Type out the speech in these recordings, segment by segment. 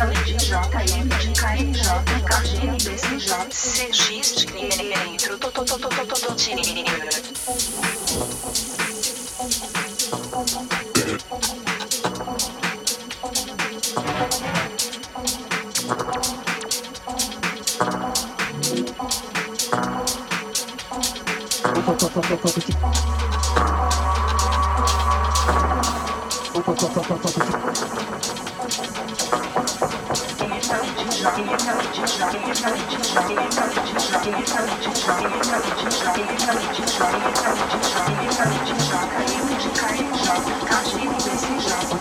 além de JM, de KNJ, KGN, BCJ, CX, Crimenetro, Thank you. Caiu de cair, joga, caiu, desce, joga.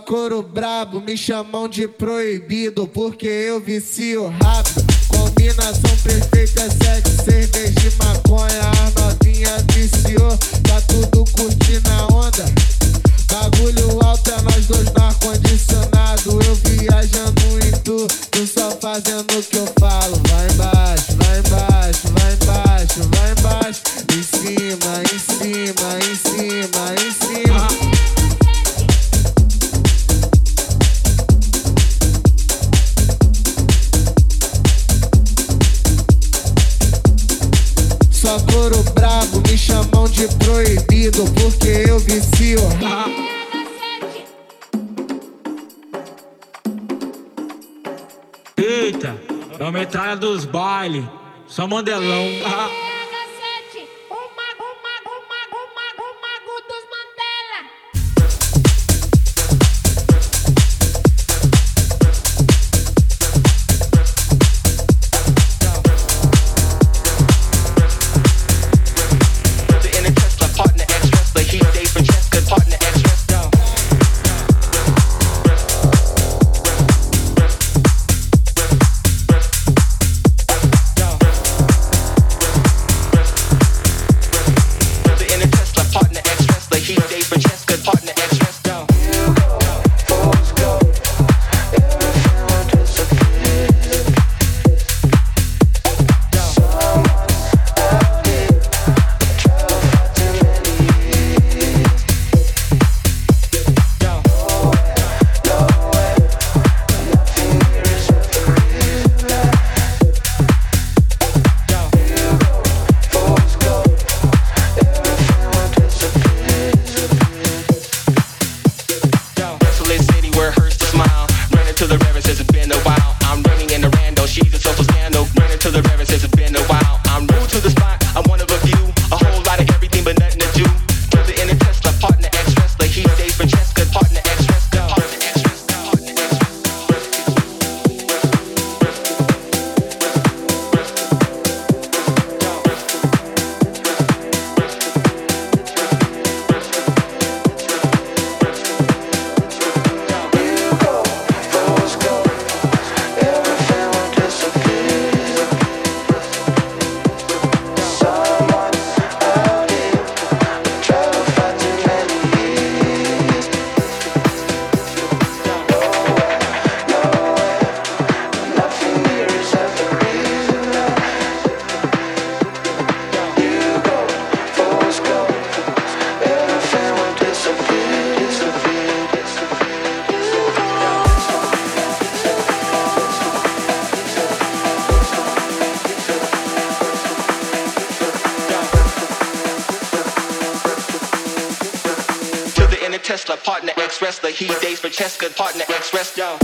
Coro brabo, me chamam de proibido porque eu vicio rápido. Combinação perfeita, sexo, cerveja de maconha. A novinha viciou, tá tudo curtindo a onda. Bagulho alto é nós dois no ar-condicionado. Eu viajando em tu, tu só fazendo o que eu falo. Vai embaixo, vai embaixo, metralha dos bailes, só mandelão. for chess, good partner, express rest, yo.